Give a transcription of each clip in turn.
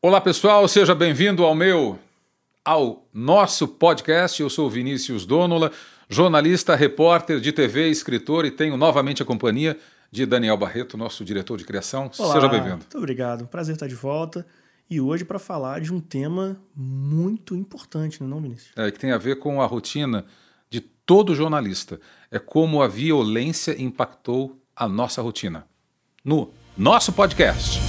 Olá pessoal, seja bem-vindo ao meu, ao nosso podcast. Eu sou Vinícius Donola, jornalista, repórter de TV, escritor e tenho novamente a companhia de Daniel Barreto, nosso diretor de criação. Olá, seja bem-vindo. Muito obrigado, prazer estar de volta. E hoje para falar de um tema muito importante, não é, não, Vinícius? É, que tem a ver com a rotina de todo jornalista. É como a violência impactou a nossa rotina. No nosso podcast.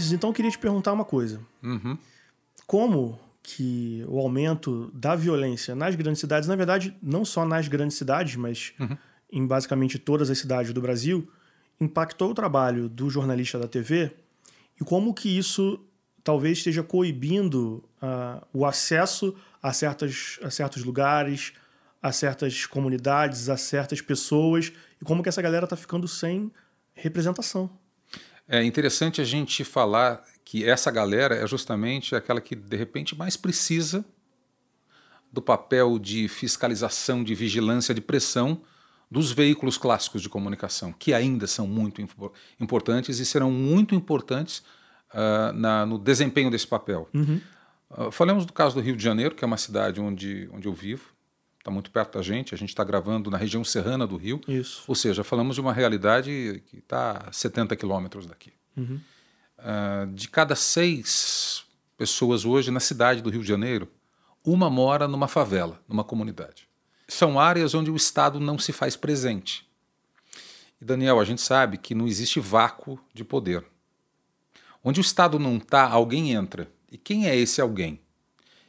Vinícius, então eu queria te perguntar uma coisa. Uhum. Como que o aumento da violência nas grandes cidades, na verdade, não só nas grandes cidades, mas Uhum. em basicamente todas as cidades do Brasil, impactou o trabalho do jornalista da TV e como que isso talvez esteja coibindo ah, o acesso a, certas, a certos lugares, a certas comunidades, a certas pessoas e como que essa galera está ficando sem representação. É interessante a gente falar que essa galera é justamente aquela que de repente mais precisa do papel de fiscalização, de vigilância, de pressão dos veículos clássicos de comunicação, que ainda são muito impo- importantes e serão muito importantes ah, na- no desempenho desse papel. Ah, falemos do caso do Rio de Janeiro, que é uma cidade onde, onde eu vivo, está muito perto da gente, a gente está gravando na região serrana do Rio, Isso. ou seja, falamos de uma realidade que está a 70 quilômetros daqui. Ah, de cada seis pessoas hoje na cidade do Rio de Janeiro, uma mora numa favela, numa comunidade. São áreas onde o Estado não se faz presente. E, Daniel, a gente sabe que não existe vácuo de poder. Onde o Estado não está, alguém entra. E quem é esse alguém?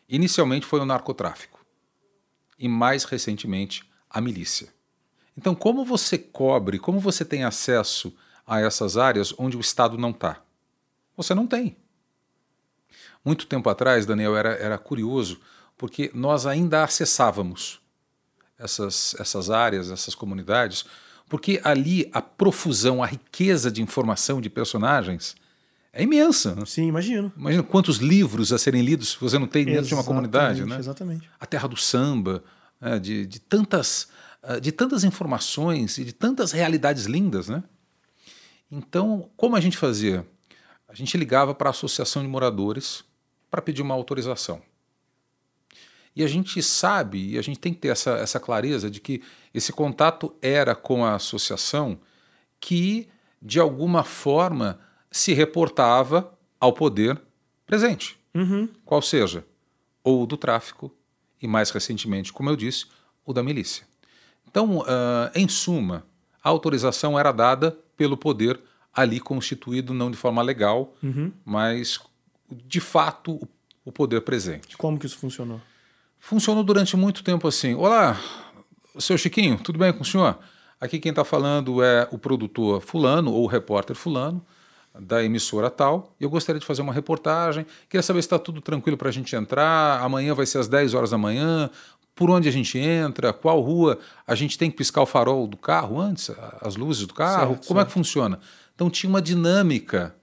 Inicialmente foi o narcotráfico. E mais recentemente, a milícia. Então, como você cobre, como você tem acesso a essas áreas onde o Estado não está? Você não tem. Muito tempo atrás, Daniel, era, era curioso, porque nós ainda acessávamos essas, essas áreas, essas comunidades, porque ali a profusão, a riqueza de informação de personagens é imensa. Sim, imagino. Imagina quantos livros a serem lidos você não tem dentro de uma comunidade, Exatamente, né? Exatamente. a terra do samba, né, de, de, tantas, ah, de tantas informações e de tantas realidades lindas. Né? Então, como a gente fazia? A gente ligava para a associação de moradores para pedir uma autorização. E a gente sabe, e a gente tem que ter essa, essa clareza de que esse contato era com a associação que, de alguma forma, se reportava ao poder presente Uhum. qual seja ou do tráfico e, mais recentemente, como eu disse, o da milícia. Então, ah, em suma, a autorização era dada pelo poder ali constituído, não de forma legal, Uhum. mas de fato o- o poder presente. Como que isso funcionou? Funcionou durante muito tempo assim. Olá, seu Chiquinho, tudo bem com o senhor? Aqui quem está falando é o produtor fulano ou o repórter fulano da emissora tal. Eu gostaria de fazer uma reportagem. Queria saber se está tudo tranquilo para a gente entrar. Amanhã vai ser às 10 horas da manhã. Por onde a gente entra? Qual rua? A gente tem que piscar o farol do carro antes? As luzes do carro? Certo, Como é certo. que funciona? Então tinha uma dinâmica.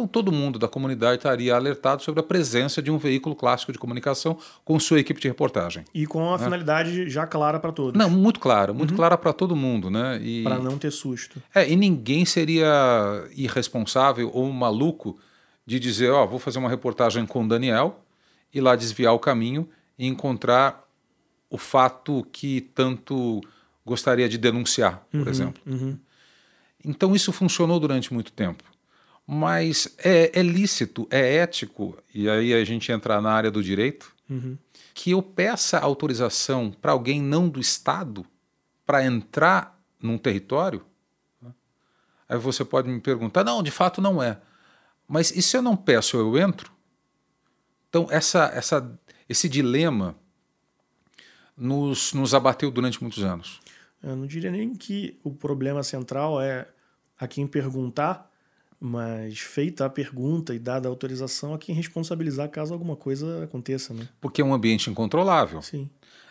Né? Então todo mundo da comunidade estaria alertado sobre a presença de um veículo clássico de comunicação com sua equipe de reportagem. E com a finalidade já clara para todos. Não, muito clara, muito clara para todo mundo, né? Para não ter susto. é, e ninguém seria irresponsável ou maluco de dizer, ó, vou fazer uma reportagem com o Daniel e lá desviar o caminho e encontrar o fato que tanto gostaria de denunciar, por exemplo. Uhum. Então isso funcionou durante muito tempo. Mas é, é lícito, é ético, e aí a gente entra na área do direito, Uhum. que eu peça autorização para alguém não do Estado para entrar num território? Aí você pode me perguntar, não, de fato não é. Mas e se eu não peço, eu entro? Então essa, essa, esse dilema nos, nos abateu durante muitos anos. Eu não diria nem que o problema central é a quem perguntar, mas feita a pergunta e dada a autorização, a quem responsabilizar caso alguma coisa aconteça, né? Porque é um ambiente incontrolável. Sim.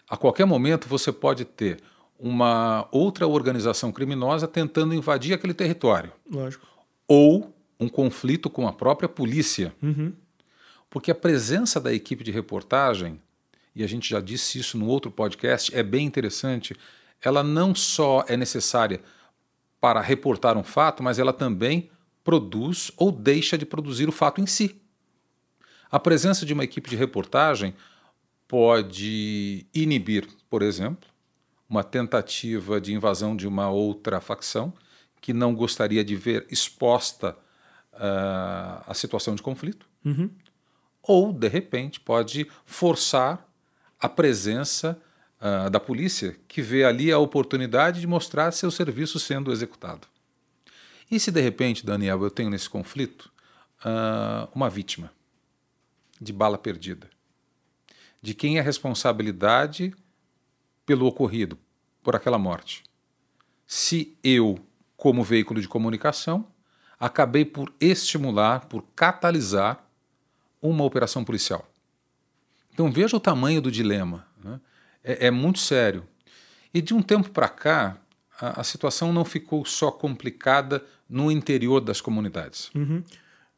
A qualquer momento você pode ter uma outra organização criminosa tentando invadir aquele território. Lógico. Ou um conflito com a própria polícia. Uhum. Porque a presença da equipe de reportagem, e a gente já disse isso no outro podcast, é bem interessante. Ela não só é necessária para reportar um fato, mas ela também produz ou deixa de produzir o fato em si. A presença de uma equipe de reportagem pode inibir, por exemplo, uma tentativa de invasão de uma outra facção que não gostaria de ver exposta uh, a situação de conflito. Uhum. Ou, de repente, pode forçar a presença uh, da polícia, que vê ali a oportunidade de mostrar seu serviço sendo executado. E se, de repente, Daniel, eu tenho nesse conflito uh, uma vítima de bala perdida? De quem é a responsabilidade pelo ocorrido, por aquela morte? Se eu como veículo de comunicação, acabei por estimular, por catalisar uma operação policial. Então veja o tamanho do dilema. Né? É, é, muito sério. E de um tempo para cá, a, a, situação não ficou só complicada no interior das comunidades. Uhum.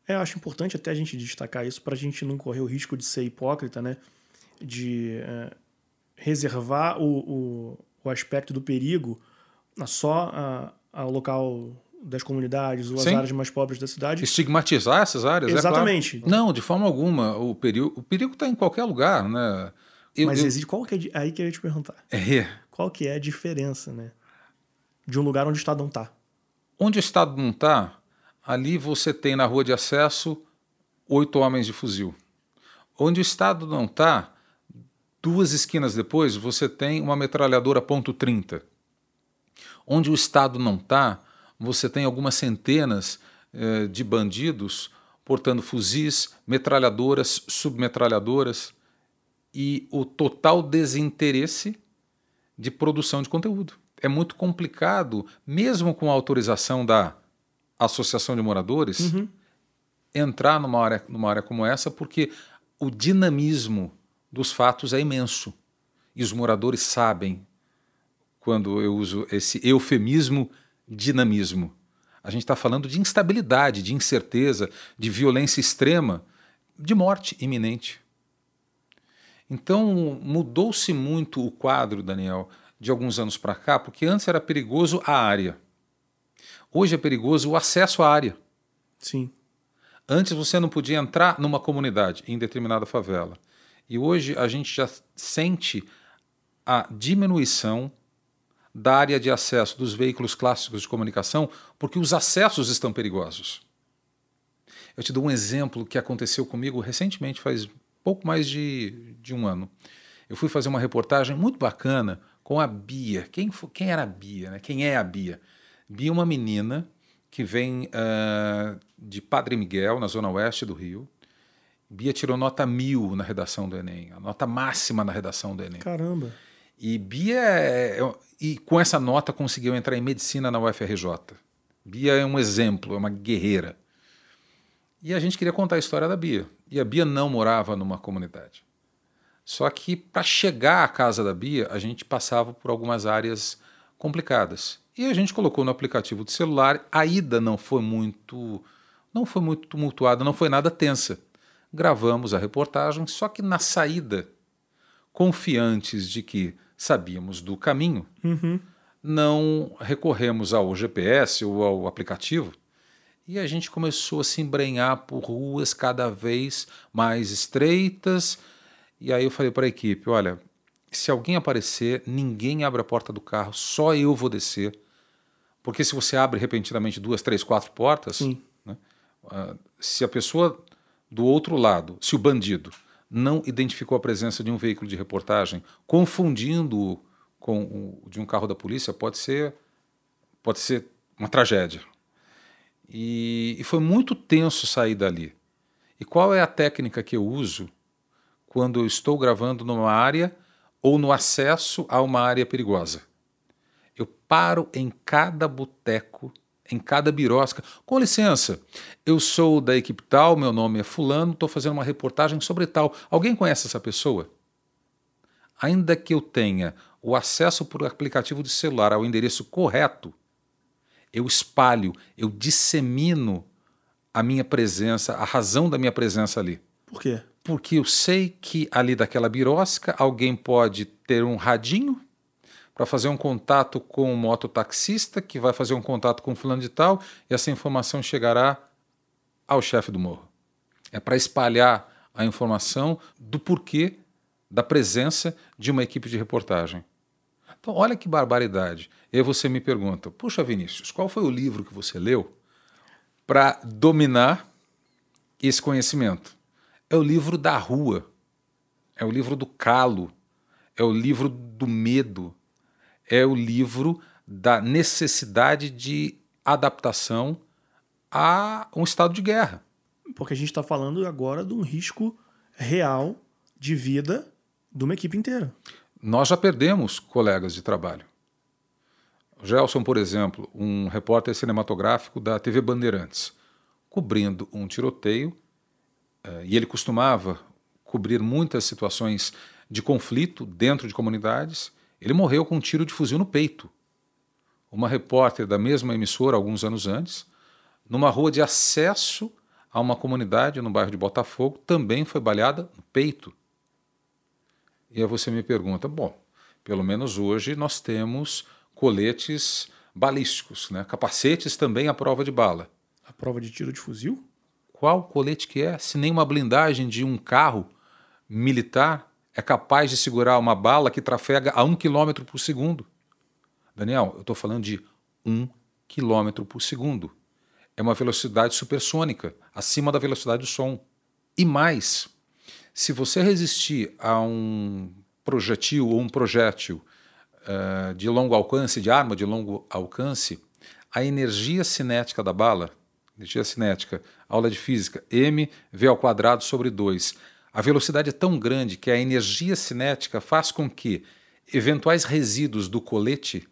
É, eu acho importante até a gente destacar isso para a gente não correr o risco de ser hipócrita, né? de é, reservar o, o, o, aspecto do perigo só ao local das comunidades ou as Sim. áreas mais pobres da cidade. Estigmatizar essas áreas, Exatamente. É claro. Não, de forma alguma. O perigo o perigo está em qualquer lugar, né? Eu, Mas eu... existe qual que é aí que eu ia te perguntar? É. Qual que é a diferença, né? De um lugar onde o Estado não está. Onde o Estado não está, ali você tem na rua de acesso oito homens de fuzil. Onde o Estado não está, duas esquinas depois você tem uma metralhadora ponto .30. Onde o Estado não está, você tem algumas centenas eh, de bandidos portando fuzis, metralhadoras, submetralhadoras e o total desinteresse de produção de conteúdo. É muito complicado, mesmo com a autorização da Associação de Moradores, uhum. entrar numa área, numa área como essa, porque o dinamismo dos fatos é imenso. E os moradores sabem quando eu uso esse eufemismo dinamismo. A gente está falando de instabilidade, de incerteza, de violência extrema, de morte iminente. Então mudou-se muito o quadro, Daniel, de alguns anos para cá, porque antes era perigoso a área. Hoje é perigoso o acesso à área. Sim. Antes você não podia entrar numa comunidade, em determinada favela. E hoje a gente já sente a diminuição da área de acesso dos veículos clássicos de comunicação, porque os acessos estão perigosos. Eu te dou um exemplo que aconteceu comigo recentemente, faz pouco mais de, de um ano. Eu fui fazer uma reportagem muito bacana com a Bia. Quem, foi, quem era a Bia? Né? Quem é a Bia? Bia é uma menina que vem uh, de Padre Miguel, na zona oeste do Rio. Bia tirou nota mil na redação do Enem, a nota máxima na redação do Enem. Caramba! E Bia, é, é, e com essa nota conseguiu entrar em medicina na UFRJ. Bia é um exemplo, é uma guerreira. E a gente queria contar a história da Bia. E a Bia não morava numa comunidade. Só que para chegar à casa da Bia, a gente passava por algumas áreas complicadas. E a gente colocou no aplicativo do celular. A ida não foi muito, não foi muito tumultuada, não foi nada tensa. Gravamos a reportagem, só que na saída, confiantes de que sabíamos do caminho, uhum. não recorremos ao GPS ou ao aplicativo. E a gente começou a se embrenhar por ruas cada vez mais estreitas. E aí eu falei para a equipe: olha, se alguém aparecer, ninguém abre a porta do carro, só eu vou descer. Porque se você abre repentinamente duas, três, quatro portas, né, uh, se a pessoa do outro lado, se o bandido não identificou a presença de um veículo de reportagem, confundindo-o com o de um carro da polícia, pode ser, pode ser uma tragédia. E, e foi muito tenso sair dali. E qual é a técnica que eu uso quando eu estou gravando numa área ou no acesso a uma área perigosa? Eu paro em cada boteco em cada birosca. Com licença, eu sou da equipe tal, meu nome é Fulano, estou fazendo uma reportagem sobre tal. Alguém conhece essa pessoa? Ainda que eu tenha o acesso por aplicativo de celular ao endereço correto, eu espalho, eu dissemino a minha presença, a razão da minha presença ali. Por quê? Porque eu sei que ali daquela birosca alguém pode ter um radinho para fazer um contato com o mototaxista, que vai fazer um contato com o fulano de tal, e essa informação chegará ao chefe do morro. É para espalhar a informação do porquê da presença de uma equipe de reportagem. Então, olha que barbaridade. E aí você me pergunta: Puxa, Vinícius, qual foi o livro que você leu para dominar esse conhecimento? É o livro da rua, é o livro do calo, é o livro do medo, é o livro da necessidade de adaptação a um estado de guerra. Porque a gente está falando agora de um risco real de vida de uma equipe inteira. Nós já perdemos colegas de trabalho. O Gelson, por exemplo, um repórter cinematográfico da TV Bandeirantes, cobrindo um tiroteio, e ele costumava cobrir muitas situações de conflito dentro de comunidades. Ele morreu com um tiro de fuzil no peito. Uma repórter da mesma emissora, alguns anos antes, numa rua de acesso a uma comunidade no bairro de Botafogo, também foi baleada no peito. E aí você me pergunta: bom, pelo menos hoje nós temos coletes balísticos, né? capacetes também à prova de bala. A prova de tiro de fuzil? Qual colete que é? Se nem uma blindagem de um carro militar é capaz de segurar uma bala que trafega a um quilômetro por segundo. Daniel, eu estou falando de um quilômetro por segundo. É uma velocidade supersônica, acima da velocidade do som. E mais, se você resistir a um projetil ou um projétil uh, de longo alcance, de arma de longo alcance, a energia cinética da bala, energia cinética, aula de física, m v ao quadrado sobre 2, a velocidade é tão grande que a energia cinética faz com que eventuais resíduos do colete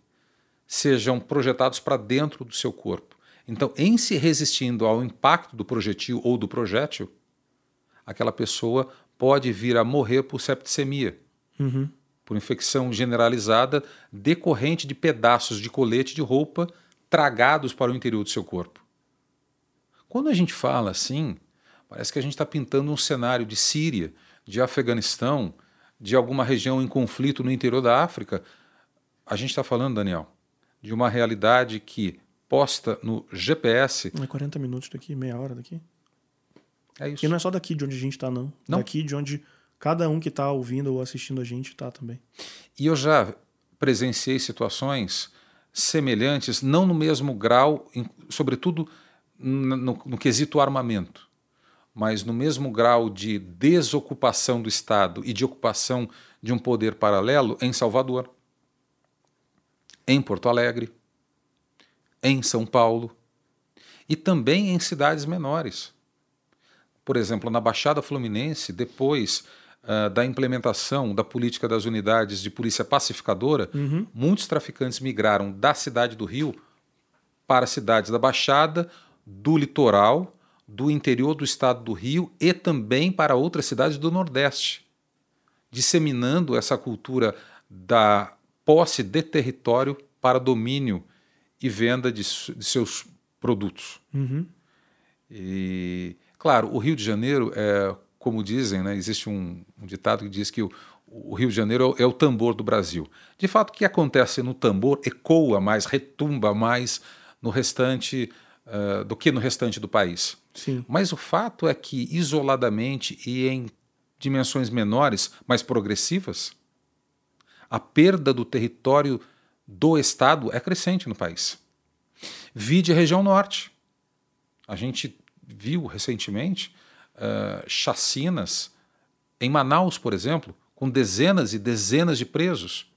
sejam projetados para dentro do seu corpo. Então, em se resistindo ao impacto do projetil ou do projétil, aquela pessoa pode vir a morrer por septicemia, uhum. por infecção generalizada decorrente de pedaços de colete de roupa tragados para o interior do seu corpo. Quando a gente fala assim, parece que a gente está pintando um cenário de Síria, de Afeganistão, de alguma região em conflito no interior da África. A gente está falando, Daniel, de uma realidade que, posta no GPS. É 40 minutos daqui, meia hora daqui. É isso. E não é só daqui de onde a gente está, não. não. Daqui de onde cada um que está ouvindo ou assistindo a gente está também. E eu já presenciei situações semelhantes, não no mesmo grau, sobretudo no, no, quesito armamento, mas no mesmo grau de desocupação do Estado e de ocupação de um poder paralelo em Salvador, em Porto Alegre, em São Paulo e também em cidades menores por exemplo, na Baixada Fluminense, depois uh, da implementação da política das unidades de polícia pacificadora, uhum. muitos traficantes migraram da cidade do Rio para cidades da Baixada, do litoral, do interior do estado do Rio e também para outras cidades do Nordeste, disseminando essa cultura da posse de território para domínio e venda de, de seus produtos. Uhum. E Claro, o Rio de Janeiro, é, como dizem, né, existe um, um, ditado que diz que o, o Rio de Janeiro é o, é o, tambor do Brasil. De fato, o que acontece no tambor ecoa mais, retumba mais no restante uh, do que no restante do país. Sim. Mas o fato é que, isoladamente e em dimensões menores, mais progressivas, a perda do território do Estado é crescente no país. Vide a região norte. A gente viu recentemente uh, chacinas em Manaus, por exemplo, com dezenas e dezenas de presos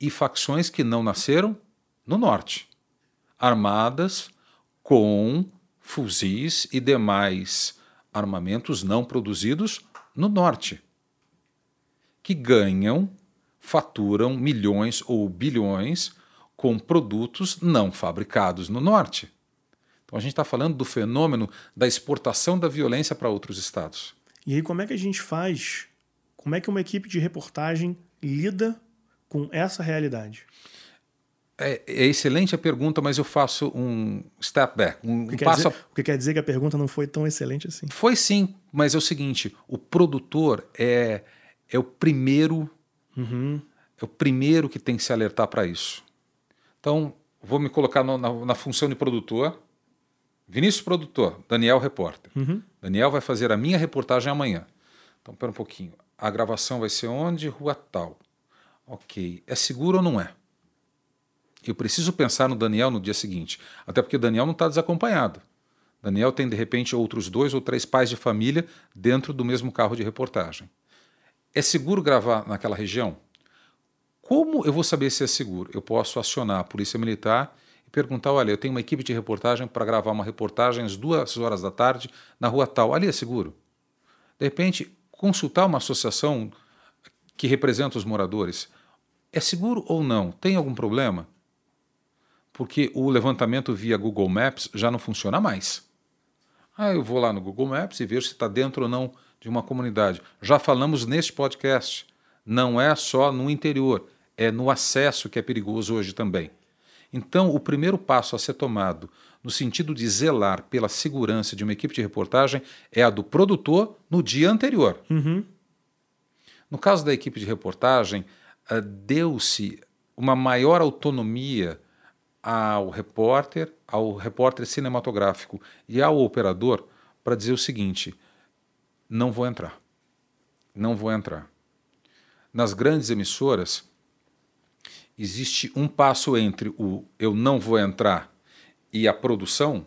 e facções que não nasceram no norte, armadas com fuzis e demais armamentos não produzidos no norte, que ganham, faturam milhões ou bilhões com produtos não fabricados no norte. Então a gente está falando do fenômeno da exportação da violência para outros estados. E aí, como é que a gente faz? Como é que uma equipe de reportagem lida com essa realidade? É, é, excelente a pergunta, mas eu faço um step back. Um, o, que quer passo dizer, o que quer dizer que a pergunta não foi tão excelente assim? Foi sim, mas é o seguinte: o produtor é, é o primeiro. Uhum. É o primeiro que tem que se alertar para isso. Então, vou me colocar no, na, na, função de produtor. Vinícius, produtor. Daniel, repórter. Uhum. Daniel vai fazer a minha reportagem amanhã. Então, pera um pouquinho. A gravação vai ser onde? Rua tal. Ok. É seguro ou não é? Eu preciso pensar no Daniel no dia seguinte. Até porque Daniel não está desacompanhado. Daniel tem, de repente, outros dois ou três pais de família dentro do mesmo carro de reportagem. É seguro gravar naquela região? Como eu vou saber se é seguro? Eu posso acionar a Polícia Militar e perguntar: olha, eu tenho uma equipe de reportagem para gravar uma reportagem às duas horas da tarde na rua tal. Ali é seguro? De repente, consultar uma associação que representa os moradores. É seguro ou não? Tem algum problema? Porque o levantamento via Google Maps já não funciona mais. Ah, eu vou lá no Google Maps e vejo se está dentro ou não de uma comunidade. Já falamos neste podcast. Não é só no interior, é no acesso que é perigoso hoje também. Então, o primeiro passo a ser tomado no sentido de zelar pela segurança de uma equipe de reportagem é a do produtor no dia anterior. Uhum. No caso da equipe de reportagem, uh, deu-se uma maior autonomia ao repórter, ao repórter cinematográfico e ao operador para dizer o seguinte: não vou entrar. Não vou entrar. Nas grandes emissoras, existe um passo entre o eu não vou entrar e a produção,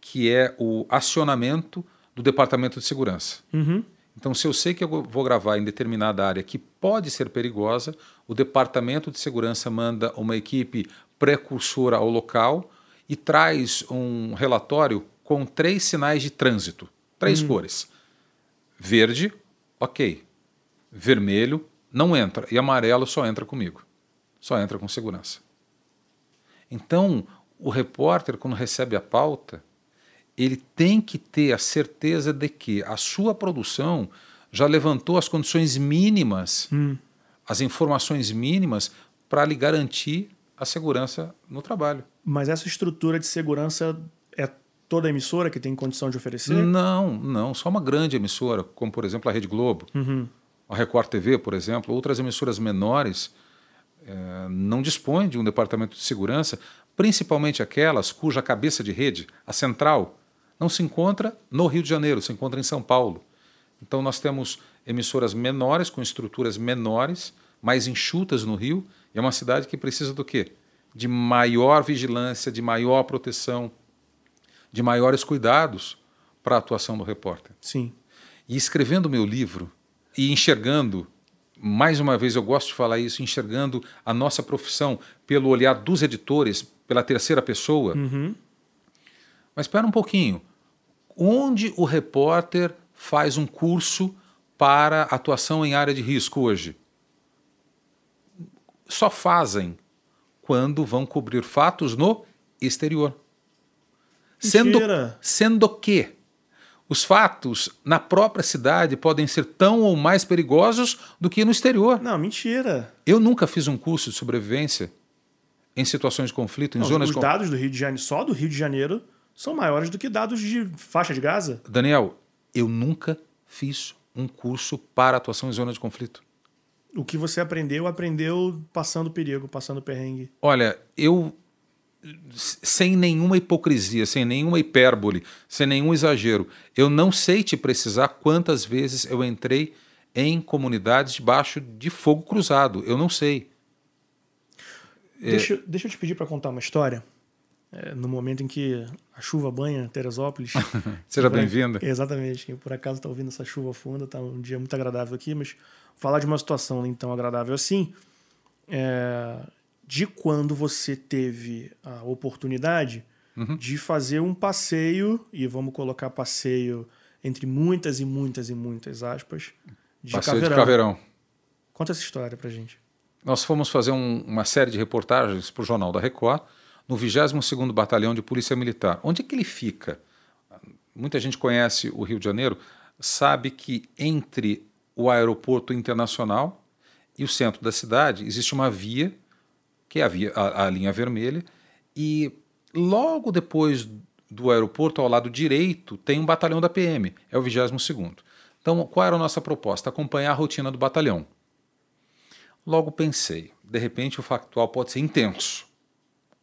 que é o acionamento do departamento de segurança. Uhum. Então, se eu sei que eu vou gravar em determinada área que pode ser perigosa, o departamento de segurança manda uma equipe precursora ao local e traz um relatório com três sinais de trânsito, três hum. cores. Verde, ok. Vermelho, não entra. E amarelo só entra comigo. Só entra com segurança. Então, o repórter, quando recebe a pauta, ele tem que ter a certeza de que a sua produção já levantou as condições mínimas, hum. as informações mínimas para lhe garantir a segurança no trabalho. Mas essa estrutura de segurança é toda emissora que tem condição de oferecer? Não, não. Só uma grande emissora, como por exemplo a Rede Globo, uhum. a Record TV, por exemplo, outras emissoras menores é, não dispõem de um departamento de segurança, principalmente aquelas cuja cabeça de rede, a central, não se encontra no Rio de Janeiro, se encontra em São Paulo. Então nós temos emissoras menores, com estruturas menores, mais enxutas no Rio, é uma cidade que precisa do quê? De maior vigilância, de maior proteção, de maiores cuidados para a atuação do repórter. Sim. E escrevendo meu livro e enxergando, mais uma vez eu gosto de falar isso, enxergando a nossa profissão pelo olhar dos editores, pela terceira pessoa. Uhum. Mas espera um pouquinho. Onde o repórter faz um curso para atuação em área de risco hoje? Só fazem quando vão cobrir fatos no exterior. Sendo, sendo que os fatos na própria cidade podem ser tão ou mais perigosos do que no exterior. Não, mentira. Eu nunca fiz um curso de sobrevivência em situações de conflito, em Não, zonas Os dados do Rio de Janeiro, só do Rio de Janeiro, são maiores do que dados de faixa de Gaza. Daniel, eu nunca fiz um curso para atuação em zona de conflito. O que você aprendeu, aprendeu passando perigo, passando perrengue. Olha, eu sem nenhuma hipocrisia, sem nenhuma hipérbole, sem nenhum exagero, eu não sei te precisar quantas vezes eu entrei em comunidades debaixo de fogo cruzado. Eu não sei. Deixa, é... deixa eu te pedir para contar uma história. É, no momento em que a chuva banha Teresópolis. Seja bem-vinda. Exatamente. Quem por acaso está ouvindo essa chuva funda, está um dia muito agradável aqui, mas falar de uma situação nem tão agradável assim, é, de quando você teve a oportunidade uhum. de fazer um passeio, e vamos colocar passeio entre muitas e muitas e muitas aspas, de passeio Caveirão. de Caveirão. Conta essa história pra gente. Nós fomos fazer um, uma série de reportagens para o Jornal da Record, no 22º Batalhão de Polícia Militar. Onde é que ele fica? Muita gente conhece o Rio de Janeiro, sabe que entre o aeroporto internacional e o centro da cidade existe uma via que é a, via, a, a linha vermelha, e logo depois do aeroporto, ao lado direito, tem um batalhão da PM, é o 22º. Então, qual era a nossa proposta? Acompanhar a rotina do batalhão. Logo pensei, de repente o factual pode ser intenso,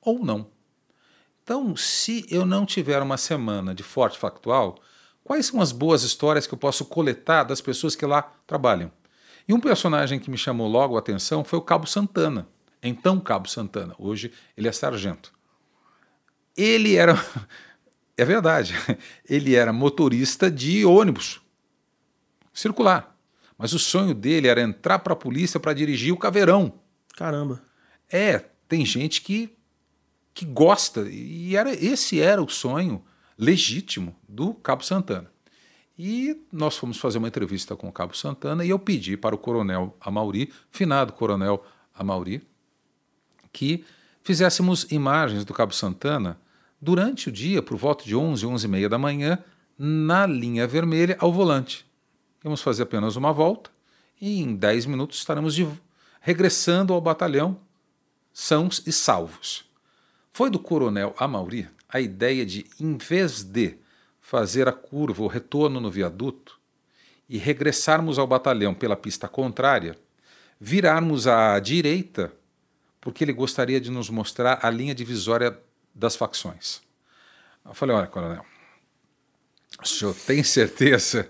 ou não. Então, se eu não tiver uma semana de forte factual, quais são as boas histórias que eu posso coletar das pessoas que lá trabalham? E um personagem que me chamou logo a atenção foi o Cabo Santana. Então, Cabo Santana. Hoje ele é sargento. Ele era. É verdade. Ele era motorista de ônibus circular. Mas o sonho dele era entrar para a polícia para dirigir o caveirão. Caramba. É, tem gente que que gosta e era esse era o sonho legítimo do Cabo Santana. E nós fomos fazer uma entrevista com o Cabo Santana e eu pedi para o Coronel Amauri, finado Coronel Amauri, que fizéssemos imagens do Cabo Santana durante o dia, por volta de 11, 11 e meia da manhã, na linha vermelha ao volante. Vamos fazer apenas uma volta e em 10 minutos estaremos de... regressando ao batalhão, sãos e salvos. Foi do coronel Amauri a ideia de, em vez de fazer a curva, o retorno no viaduto, e regressarmos ao batalhão pela pista contrária, virarmos à direita, porque ele gostaria de nos mostrar a linha divisória das facções. Eu falei: olha, coronel, o senhor tem certeza?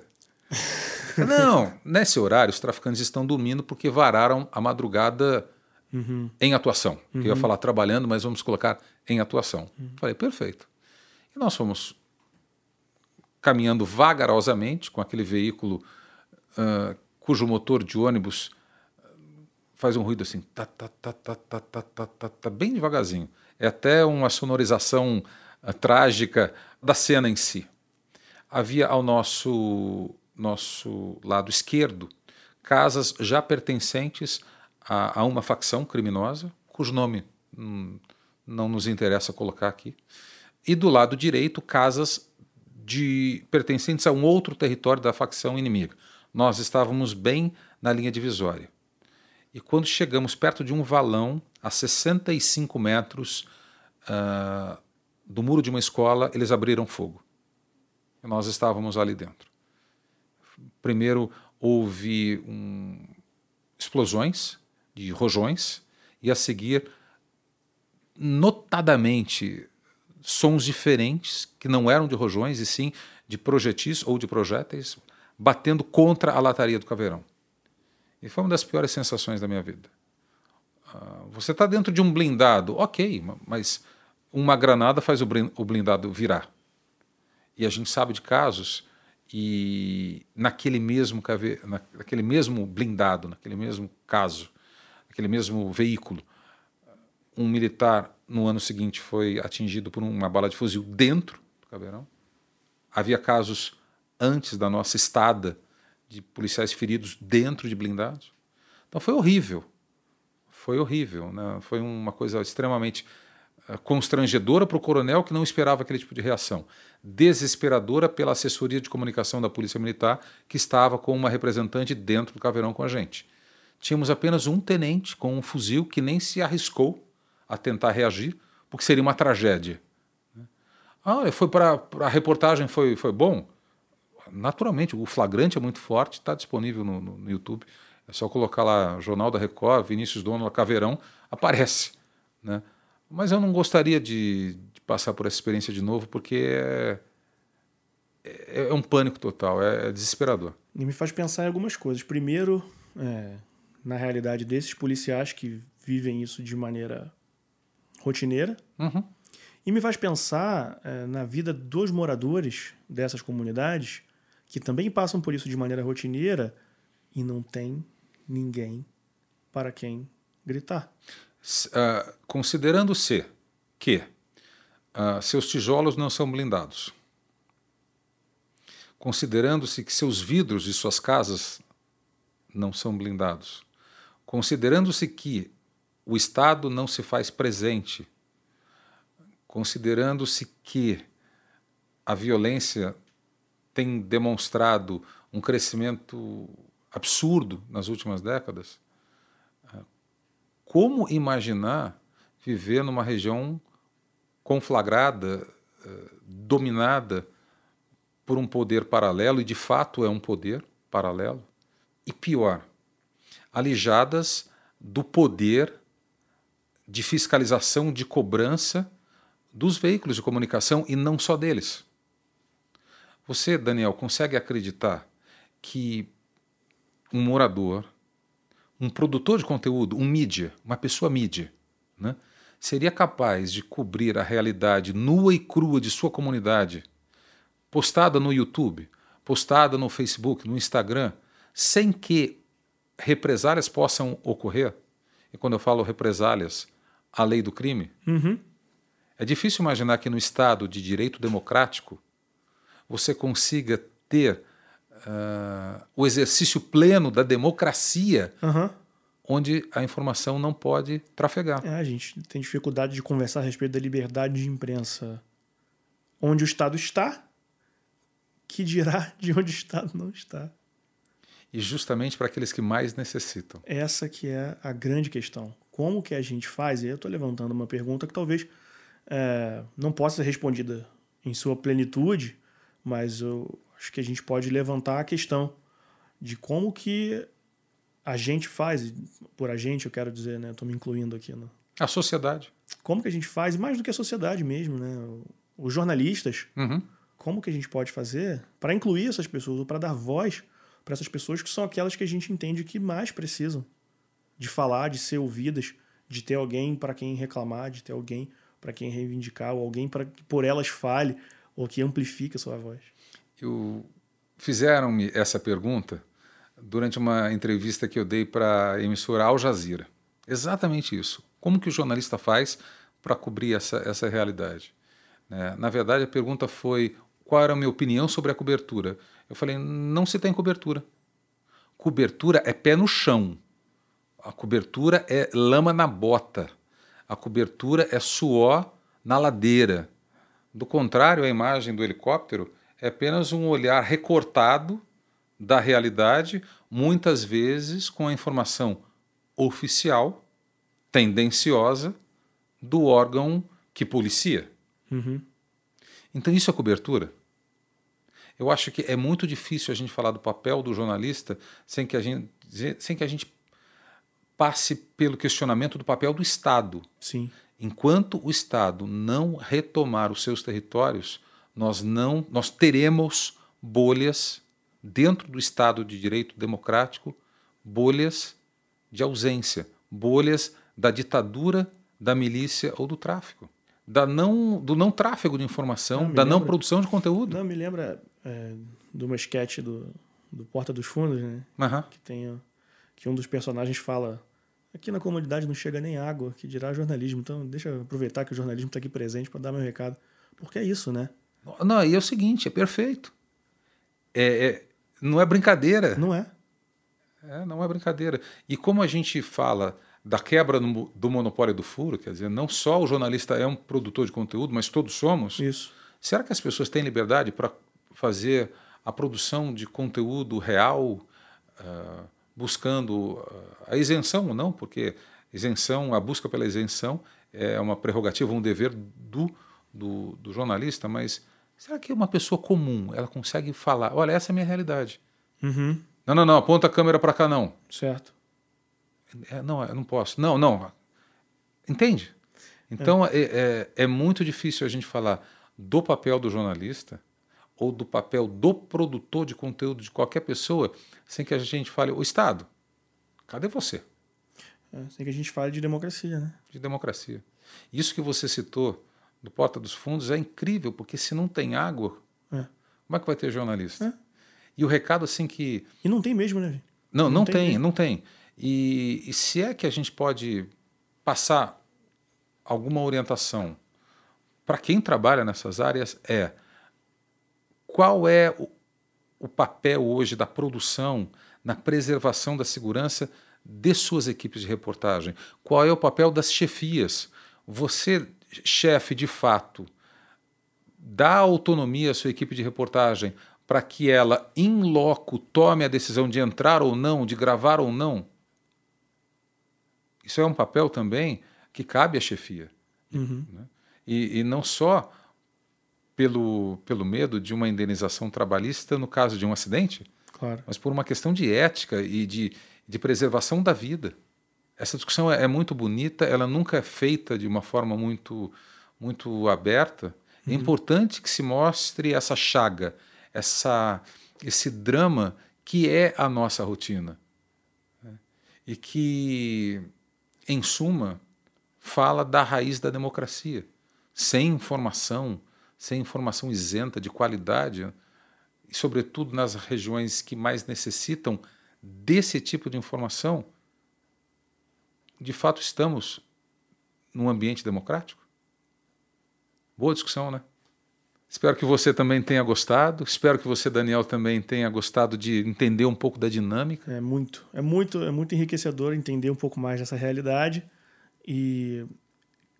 Não, nesse horário os traficantes estão dormindo porque vararam a madrugada uhum. em atuação. Uhum. Eu ia uhum. falar trabalhando, mas vamos colocar em atuação. Uhum. Falei, perfeito. E nós fomos caminhando vagarosamente com aquele veículo uh, cujo motor de ônibus faz um ruído assim, tá, tá, tá, tá, tá, tá, tá, tá, tá bem devagarzinho. É até uma sonorização uh, trágica da cena em si. Havia ao nosso, nosso lado esquerdo casas já pertencentes a, a uma facção criminosa, cujo nome hum, não nos interessa colocar aqui, e do lado direito, casas de pertencentes a um outro território da facção inimiga. Nós estávamos bem na linha divisória. E quando chegamos perto de um valão, a 65 metros uh, do muro de uma escola, eles abriram fogo. E nós estávamos ali dentro. Primeiro houve um, explosões de rojões e a seguir, notadamente, sons diferentes que não eram de rojões e sim de projetis ou de projéteis batendo contra a lataria do caveirão. E foi uma das piores sensações da minha vida. Uh, você está dentro de um blindado, ok, mas uma granada faz o blindado virar. E a gente sabe de casos e naquele mesmo naquele mesmo blindado, naquele mesmo caso, aquele mesmo veículo. Um militar, no ano seguinte, foi atingido por uma bala de fuzil dentro do Caveirão. Havia casos antes da nossa estada de policiais feridos dentro de blindados. Então foi horrível. Foi horrível. Né? Foi uma coisa extremamente eh, constrangedora para o coronel que não esperava aquele tipo de reação. Desesperadora pela assessoria de comunicação da Polícia Militar, que estava com uma representante dentro do caveirão com a gente tínhamos apenas um tenente com um fuzil que nem se arriscou a tentar reagir, porque seria uma tragédia. Ah, foi para a reportagem foi, foi bom? Naturalmente, o flagrante é muito forte, está disponível no, no, no, YouTube. É só colocar lá Jornal da Record, Vinícius Dono, Caveirão, aparece. Né? Mas eu não gostaria de, de passar por essa experiência de novo, porque é, é, é um pânico total, é, é, desesperador. E me faz pensar em algumas coisas. Primeiro, é, na realidade desses policiais que vivem isso de maneira rotineira. Uhum. E me faz pensar é, na vida dos moradores dessas comunidades que também passam por isso de maneira rotineira e não tem ninguém para quem gritar. Uh, Considerando-se que uh, seus tijolos não são blindados, considerando-se que seus vidros de suas casas não são blindados, Considerando-se que o Estado não se faz presente, considerando-se que a violência tem demonstrado um crescimento absurdo nas últimas décadas, como imaginar viver numa região conflagrada, eh, dominada por um poder paralelo, e de fato é um poder paralelo, e pior, alijadas do poder de fiscalização, de cobrança dos veículos de comunicação e não só deles. Você, Daniel, consegue acreditar que um morador, um produtor de conteúdo, um mídia, uma pessoa mídia, né, seria capaz de cobrir a realidade nua e crua de sua comunidade, postada no YouTube, postada no Facebook, no Instagram, sem que represálias possam ocorrer? E quando eu falo represálias, a lei do crime? Uhum. É difícil imaginar que no Estado de direito democrático você consiga ter uh, o exercício pleno da democracia, uhum. onde a informação não pode trafegar. É, a gente tem dificuldade de conversar a respeito da liberdade de imprensa onde o Estado está, que dirá de onde o Estado não está. E justamente para aqueles que mais necessitam. Essa que é a grande questão. Como que a gente faz? E eu estou levantando uma pergunta que talvez é, não possa ser respondida em sua plenitude, mas eu acho que a gente pode levantar a questão de como que a gente faz, por a gente eu quero dizer, né? Estou me incluindo aqui. No... A sociedade. Como que a gente faz, mais do que a sociedade mesmo, né? Os jornalistas, uhum. como que a gente pode fazer para incluir essas pessoas, ou para dar voz para essas pessoas que são aquelas que a gente entende que mais precisam de falar, de ser ouvidas, de ter alguém para quem reclamar, de ter alguém para quem reivindicar, ou alguém para que por elas fale, ou que amplifique a sua voz. Eu... Fizeram-me essa pergunta durante uma entrevista que eu dei para a emissora Al Jazeera. Exatamente isso. Como que o jornalista faz para cobrir essa, essa realidade? É, na verdade, a pergunta foi qual era a minha opinião sobre a cobertura. Eu falei, não se tem cobertura. Cobertura é pé no chão. A cobertura é lama na bota. A cobertura é suor na ladeira. Do contrário, a imagem do helicóptero é apenas um olhar recortado da realidade, muitas vezes com a informação oficial, tendenciosa, do órgão que policia. Uhum. Então, isso é cobertura. Eu acho que é muito difícil a gente falar do papel do jornalista sem que a gente, sem que a gente passe pelo questionamento do papel do Estado. Sim. Enquanto o Estado não retomar os seus territórios, nós não nós teremos bolhas dentro do Estado de direito democrático, bolhas de ausência, bolhas da ditadura, da milícia ou do tráfico, da não do não tráfego de informação, não, da lembra, não produção de conteúdo. Não me lembra é, de uma sketch do, do Porta dos Fundos, né? Uhum. Que tem que um dos personagens fala Aqui na comunidade não chega nem água, que dirá jornalismo. Então, deixa eu aproveitar que o jornalismo está aqui presente para dar meu recado. Porque é isso, né? Não, e é o seguinte, é perfeito. É, é, não é brincadeira. Não é. é. Não é brincadeira. E como a gente fala da quebra no, do monopólio do furo, quer dizer, não só o jornalista é um produtor de conteúdo, mas todos somos. Isso. Será que as pessoas têm liberdade para fazer a produção de conteúdo real? Uh, buscando a isenção ou não, porque isenção, a busca pela isenção é uma prerrogativa, um dever do, do, do jornalista, mas será que uma pessoa comum ela consegue falar, olha, essa é a minha realidade? Uhum. Não, não, não, aponta a câmera para cá, não. Certo. É, não, eu não posso. Não, não. Entende? Então é. É, é, é muito difícil a gente falar do papel do jornalista ou do papel do produtor de conteúdo de qualquer pessoa sem que a gente fale, o Estado, cadê você? É, sem que a gente fale de democracia, né? De democracia. Isso que você citou do Porta dos Fundos é incrível, porque se não tem água, é. como é que vai ter jornalista? É. E o recado assim que... E não tem mesmo, né? Não, não, não tem, tem não tem. E, e se é que a gente pode passar alguma orientação para quem trabalha nessas áreas, é qual é o, o papel hoje da produção na preservação da segurança de suas equipes de reportagem? Qual é o papel das chefias? Você, chefe, de fato, dá autonomia à sua equipe de reportagem para que ela, em loco, tome a decisão de entrar ou não, de gravar ou não? Isso é um papel também que cabe à chefia. Uhum. Né? E, e não só pelo, pelo medo de uma indenização trabalhista no caso de um acidente, Claro. mas por uma questão de ética e de, de preservação da vida. Essa discussão é, é muito bonita, ela nunca é feita de uma forma muito, muito aberta. É importante que se mostre essa chaga, essa, esse drama que é a nossa rotina. né? E que, em suma, fala da raiz da democracia. Sem informação, sem informação isenta de qualidade, e sobretudo nas regiões que mais necessitam desse tipo de informação, de fato estamos num ambiente democrático? Boa discussão, né? Espero que você também tenha gostado. Espero que você, Daniel, também tenha gostado de entender um pouco da dinâmica. É muito, é muito, é muito enriquecedor entender um pouco mais dessa realidade e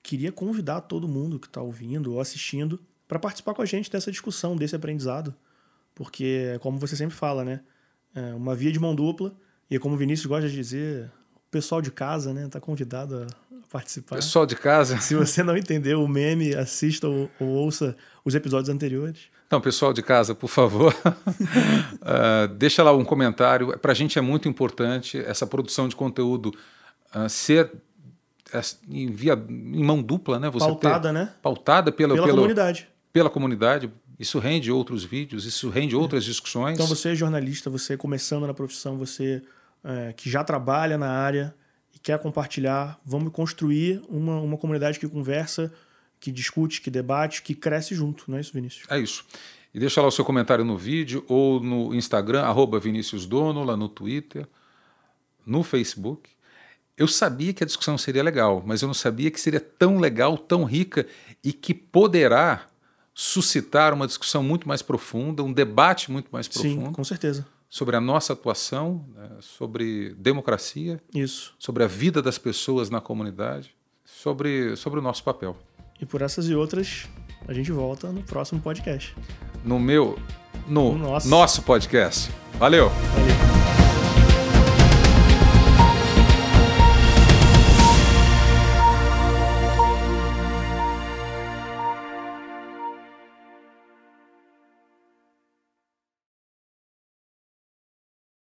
queria convidar todo mundo que está ouvindo ou assistindo para participar com a gente dessa discussão, desse aprendizado, porque como você sempre fala, né, é uma via de mão dupla e como o Vinícius gosta de dizer, o pessoal de casa, né, está convidado a participar. Pessoal de casa. Se você não entendeu o meme, assista ou, ou ouça os episódios anteriores. Então, pessoal de casa, por favor, uh, deixa lá um comentário. Para a gente é muito importante essa produção de conteúdo uh, ser em, via, em mão dupla, né? Você pautada, ter, né? Pautada pela, pela, pela comunidade. Pela comunidade. Isso rende outros vídeos, isso rende outras discussões. Então, você é jornalista, você começando na profissão, você é, que já trabalha na área e quer compartilhar, vamos construir uma, uma comunidade que conversa, que discute, que debate, que cresce junto, não é isso, Vinícius? É isso. E deixa lá o seu comentário no vídeo ou no Instagram, arroba Vinícius Dono, lá no Twitter, no Facebook. Eu sabia que a discussão seria legal, mas eu não sabia que seria tão legal, tão rica e que poderá suscitar uma discussão muito mais profunda, um debate muito mais profundo. Sim, com certeza. Sobre a nossa atuação, né, sobre democracia, Isso. sobre a vida das pessoas na comunidade, sobre, sobre o nosso papel. E por essas e outras, a gente volta no próximo podcast. No meu, no No nosso. nosso podcast. Valeu! Valeu.